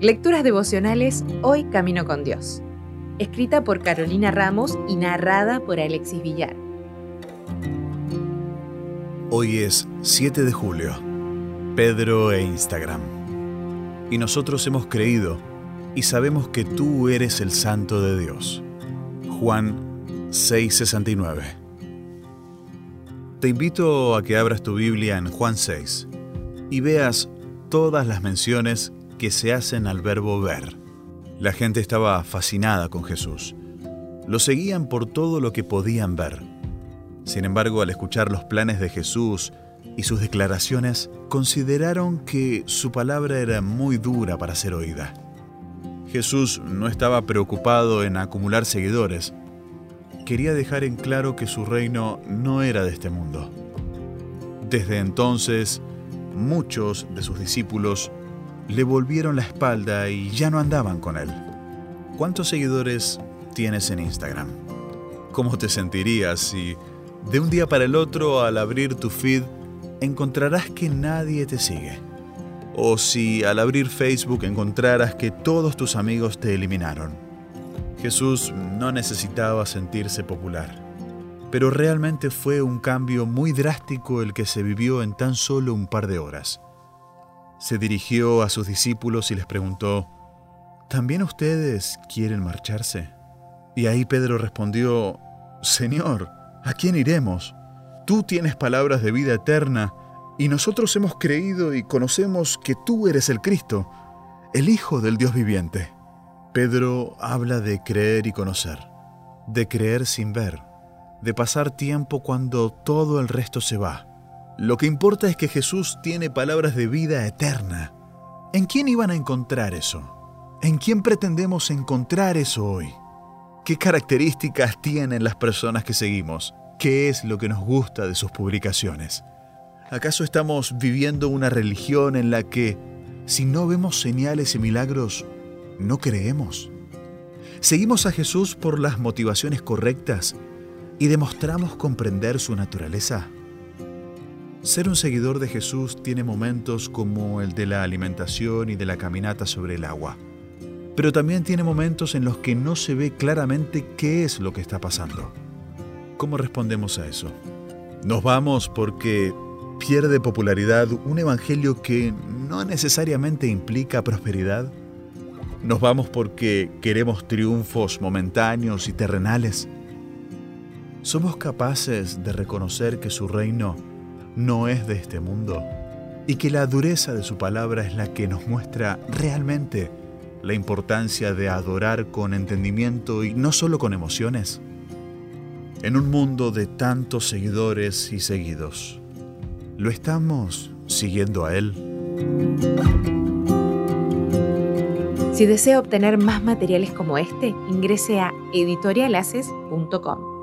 Lecturas devocionales Hoy Camino con Dios. Escrita por Carolina Ramos y narrada por Alexis Villar. Hoy es 7 de julio. Pedro e Instagram. Y nosotros hemos creído y sabemos que tú eres el Santo de Dios. Juan 6:69. Te invito a que abras tu Biblia en Juan 6 y veas todas las menciones que se hacen al verbo ver. La gente estaba fascinada con Jesús. Lo seguían por todo lo que podían ver. Sin embargo, al escuchar los planes de Jesús y sus declaraciones, consideraron que su palabra era muy dura para ser oída. Jesús no estaba preocupado en acumular seguidores. Quería dejar en claro que su reino no era de este mundo. Desde entonces, muchos de sus discípulos le volvieron la espalda y ya no andaban con él. ¿Cuántos seguidores tienes en Instagram? ¿Cómo te sentirías si de un día para el otro al abrir tu feed encontrarás que nadie te sigue? O si al abrir Facebook encontraras que todos tus amigos te eliminaron. Jesús no necesitaba sentirse popular, pero realmente fue un cambio muy drástico el que se vivió en tan solo un par de horas se dirigió a sus discípulos y les preguntó, ¿también ustedes quieren marcharse? Y ahí Pedro respondió, Señor, ¿a quién iremos? Tú tienes palabras de vida eterna, y nosotros hemos creído y conocemos que tú eres el Cristo, el Hijo del Dios viviente. Pedro habla de creer y conocer, de creer sin ver, de pasar tiempo cuando todo el resto se va lo que importa es que Jesús tiene palabras de vida eterna. ¿En quién iban a encontrar eso? ¿En quién pretendemos encontrar eso hoy? ¿Qué características tienen las personas que seguimos? ¿Qué es lo que nos gusta de sus publicaciones? ¿Acaso estamos viviendo una religión en la que, si no vemos señales y milagros, no creemos? ¿Seguimos a Jesús por las motivaciones correctas y demostramos comprender su naturaleza? Ser un seguidor de Jesús tiene momentos como el de la alimentación y de la caminata sobre el agua, pero también tiene momentos en los que no se ve claramente qué es lo que está pasando. ¿Cómo respondemos a eso? ¿Nos vamos porque pierde popularidad un evangelio que no necesariamente implica prosperidad? ¿Nos vamos porque queremos triunfos momentáneos y terrenales? ¿Somos capaces de reconocer que su reino no es de este mundo y que la dureza de su palabra es la que nos muestra realmente la importancia de adorar con entendimiento y no solo con emociones. En un mundo de tantos seguidores y seguidos, ¿lo estamos siguiendo a Él? Si desea obtener más materiales como este, ingrese a editorialaces.com.